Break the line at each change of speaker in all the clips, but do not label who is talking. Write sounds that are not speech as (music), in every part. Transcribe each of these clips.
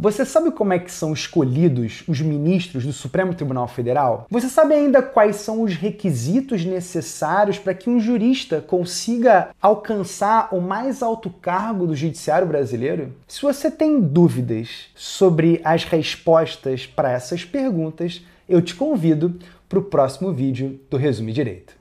Você sabe como é que são escolhidos os ministros do Supremo Tribunal Federal? Você sabe ainda quais são os requisitos necessários para que um jurista consiga alcançar o mais alto cargo do judiciário brasileiro? Se você tem dúvidas sobre as respostas para essas perguntas, eu te convido para o próximo vídeo do Resume Direito.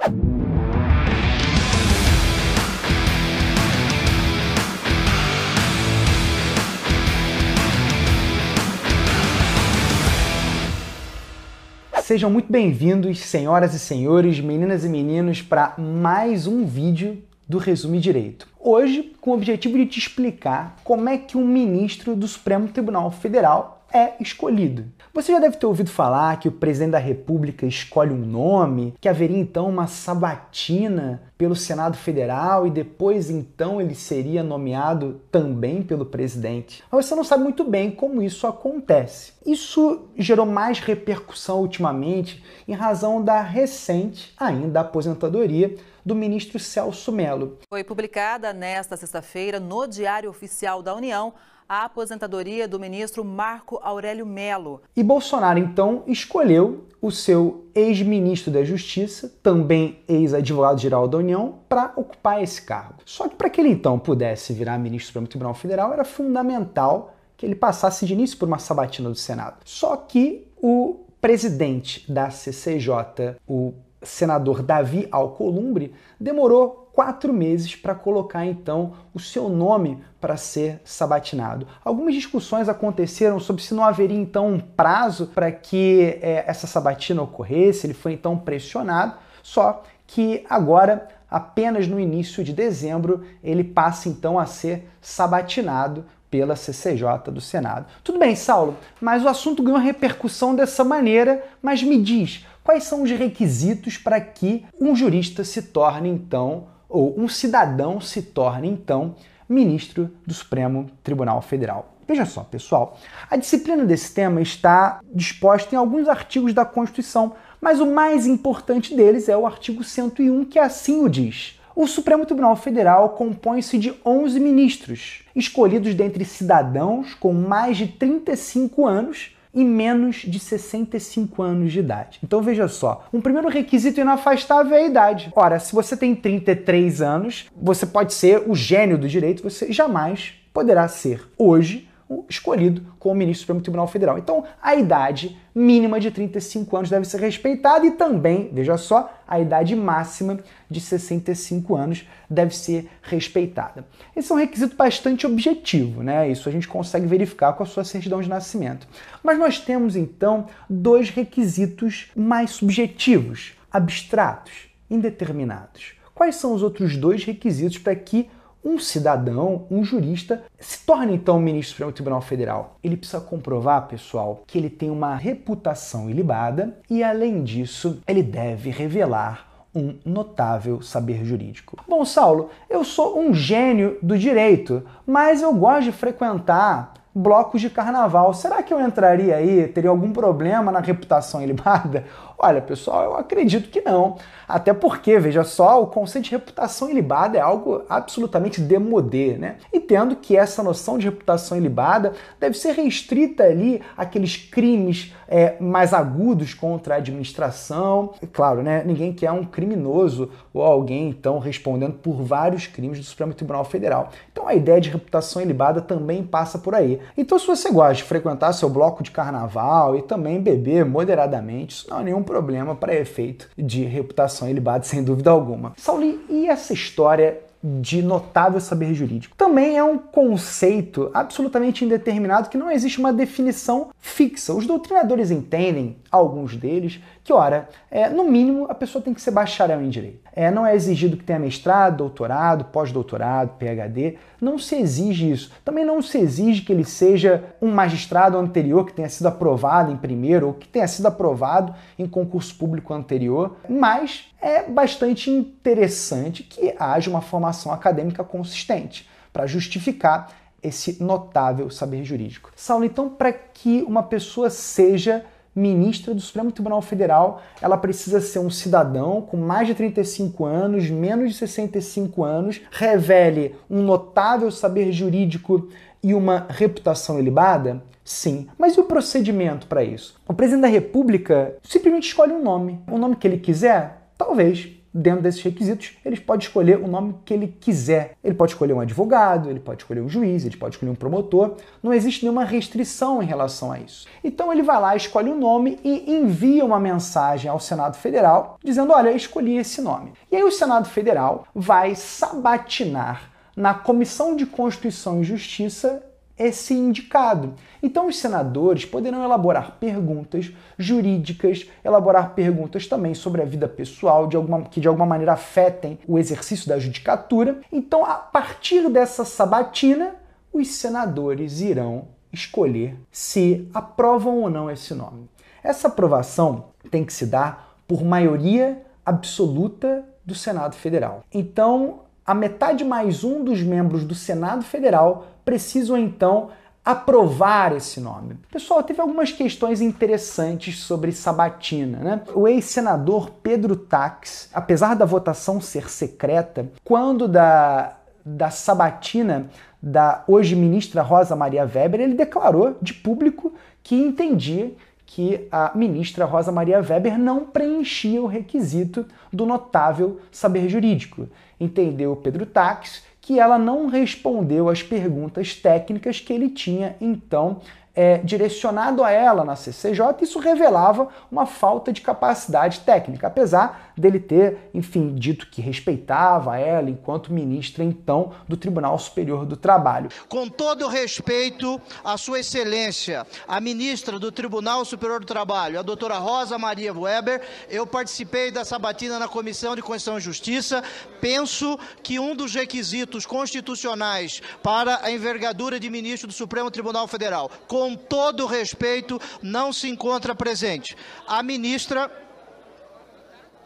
Sejam muito bem-vindos, senhoras e senhores, meninas e meninos, para mais um vídeo do Resume Direito. Hoje, com o objetivo de te explicar como é que um ministro do Supremo Tribunal Federal é escolhido. Você já deve ter ouvido falar que o presidente da República escolhe um nome, que haveria então uma sabatina pelo Senado Federal e depois então ele seria nomeado também pelo presidente. Mas você não sabe muito bem como isso acontece. Isso gerou mais repercussão ultimamente em razão da recente ainda aposentadoria do ministro Celso Melo.
Foi publicada nesta sexta-feira no Diário Oficial da União a aposentadoria do ministro Marco Aurélio Melo.
E Bolsonaro então escolheu o seu ex-ministro da Justiça, também ex-advogado-geral da União, para ocupar esse cargo. Só que para que ele então pudesse virar ministro do Supremo Tribunal Federal, era fundamental que ele passasse de início por uma sabatina do Senado. Só que o presidente da CCJ, o senador Davi Alcolumbre, demorou quatro meses para colocar então o seu nome para ser sabatinado. Algumas discussões aconteceram sobre se não haveria então um prazo para que é, essa sabatina ocorresse, ele foi então pressionado, só que agora, apenas no início de dezembro, ele passa então a ser sabatinado pela CCJ do Senado. Tudo bem, Saulo, mas o assunto ganhou repercussão dessa maneira, mas me diz, quais são os requisitos para que um jurista se torne então ou um cidadão se torne então ministro do Supremo Tribunal Federal. Veja só, pessoal, a disciplina desse tema está disposta em alguns artigos da Constituição, mas o mais importante deles é o artigo 101, que assim o diz. O Supremo Tribunal Federal compõe-se de 11 ministros, escolhidos dentre cidadãos com mais de 35 anos e menos de 65 anos de idade. Então veja só, um primeiro requisito inafastável é a idade. Ora, se você tem 33 anos, você pode ser o gênio do direito, você jamais poderá ser hoje escolhido como ministro do Supremo Tribunal Federal. Então, a idade mínima de 35 anos deve ser respeitada e também, veja só, a idade máxima de 65 anos deve ser respeitada. Esse é um requisito bastante objetivo, né? Isso a gente consegue verificar com a sua certidão de nascimento. Mas nós temos então dois requisitos mais subjetivos, abstratos, indeterminados. Quais são os outros dois requisitos para que um cidadão, um jurista, se torna então ministro do Supremo Tribunal Federal. Ele precisa comprovar, pessoal, que ele tem uma reputação ilibada e, além disso, ele deve revelar um notável saber jurídico. Bom, Saulo, eu sou um gênio do direito, mas eu gosto de frequentar blocos de carnaval. Será que eu entraria aí? Teria algum problema na reputação ilibada? (laughs) Olha, pessoal, eu acredito que não. Até porque, veja só, o conceito de reputação ilibada é algo absolutamente demodé, né? Entendo que essa noção de reputação ilibada deve ser restrita ali àqueles crimes é, mais agudos contra a administração. E, claro, né? Ninguém quer um criminoso ou alguém, então, respondendo por vários crimes do Supremo Tribunal Federal. Então, a ideia de reputação ilibada também passa por aí. Então, se você gosta de frequentar seu bloco de carnaval e também beber moderadamente, isso não é nenhum problema para efeito de reputação ilibada, (laughs) sem dúvida alguma. Sauli, e essa história de notável saber jurídico. Também é um conceito absolutamente indeterminado que não existe uma definição fixa. Os doutrinadores entendem, alguns deles, que, ora, é, no mínimo a pessoa tem que ser bacharel em direito. É, não é exigido que tenha mestrado, doutorado, pós-doutorado, PhD. Não se exige isso. Também não se exige que ele seja um magistrado anterior que tenha sido aprovado em primeiro ou que tenha sido aprovado em concurso público anterior. Mas é bastante interessante que haja uma formação acadêmica consistente para justificar esse notável saber jurídico. Saulo, então, para que uma pessoa seja ministra do Supremo Tribunal Federal, ela precisa ser um cidadão com mais de 35 anos, menos de 65 anos, revele um notável saber jurídico e uma reputação ilibada? Sim. Mas e o procedimento para isso? O presidente da República simplesmente escolhe um nome. O nome que ele quiser, talvez dentro desses requisitos, ele pode escolher o nome que ele quiser. Ele pode escolher um advogado, ele pode escolher um juiz, ele pode escolher um promotor. Não existe nenhuma restrição em relação a isso. Então ele vai lá, escolhe o um nome e envia uma mensagem ao Senado Federal dizendo: Olha, escolhi esse nome. E aí o Senado Federal vai sabatinar na Comissão de Constituição e Justiça esse indicado. Então, os senadores poderão elaborar perguntas jurídicas, elaborar perguntas também sobre a vida pessoal, de alguma, que de alguma maneira afetem o exercício da judicatura. Então, a partir dessa sabatina, os senadores irão escolher se aprovam ou não esse nome. Essa aprovação tem que se dar por maioria absoluta do Senado Federal. Então, a metade mais um dos membros do Senado Federal precisam então aprovar esse nome. Pessoal, teve algumas questões interessantes sobre Sabatina. Né? O ex-senador Pedro Tax, apesar da votação ser secreta, quando da, da Sabatina da hoje ministra Rosa Maria Weber, ele declarou de público que entendia que a ministra Rosa Maria Weber não preenchia o requisito do notável saber jurídico. Entendeu Pedro Tax que ela não respondeu às perguntas técnicas que ele tinha então é, direcionado a ela na CCJ, isso revelava uma falta de capacidade técnica, apesar dele ter, enfim, dito que respeitava ela enquanto ministra, então, do Tribunal Superior do Trabalho.
Com todo respeito à Sua Excelência, a ministra do Tribunal Superior do Trabalho, a doutora Rosa Maria Weber, eu participei da sabatina na Comissão de Constituição e Justiça. Penso que um dos requisitos constitucionais para a envergadura de ministro do Supremo Tribunal Federal, com com todo respeito, não se encontra presente. A ministra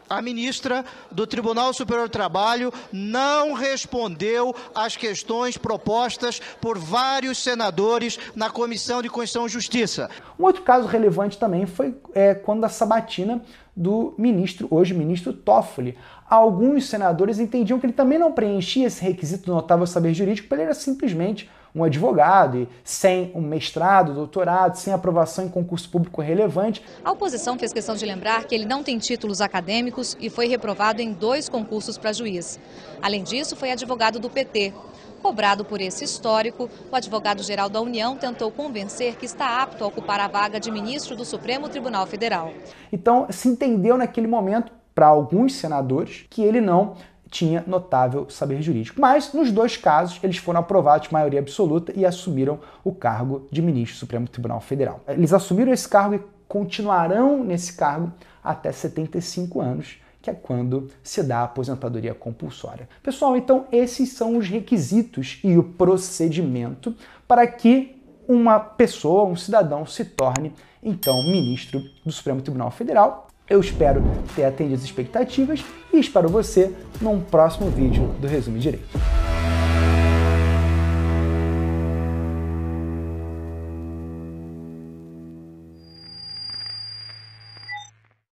a ministra do Tribunal Superior do Trabalho não respondeu às questões propostas por vários senadores na Comissão de Constituição e Justiça.
Um outro caso relevante também foi é, quando a sabatina do ministro, hoje ministro Toffoli. Alguns senadores entendiam que ele também não preenchia esse requisito do notável saber jurídico, porque ele era simplesmente um advogado e sem um mestrado, doutorado, sem aprovação em concurso público relevante.
A oposição fez questão de lembrar que ele não tem títulos acadêmicos e foi reprovado em dois concursos para juiz. Além disso, foi advogado do PT. Cobrado por esse histórico, o advogado-geral da União tentou convencer que está apto a ocupar a vaga de ministro do Supremo Tribunal Federal.
Então, se entendeu naquele momento, para alguns senadores, que ele não tinha notável saber jurídico. Mas, nos dois casos, eles foram aprovados de maioria absoluta e assumiram o cargo de ministro do Supremo Tribunal Federal. Eles assumiram esse cargo e continuarão nesse cargo até 75 anos, que é quando se dá a aposentadoria compulsória. Pessoal, então esses são os requisitos e o procedimento para que uma pessoa, um cidadão, se torne então ministro do Supremo Tribunal Federal eu espero ter atendido as expectativas e espero você num próximo vídeo do Resumo Direito.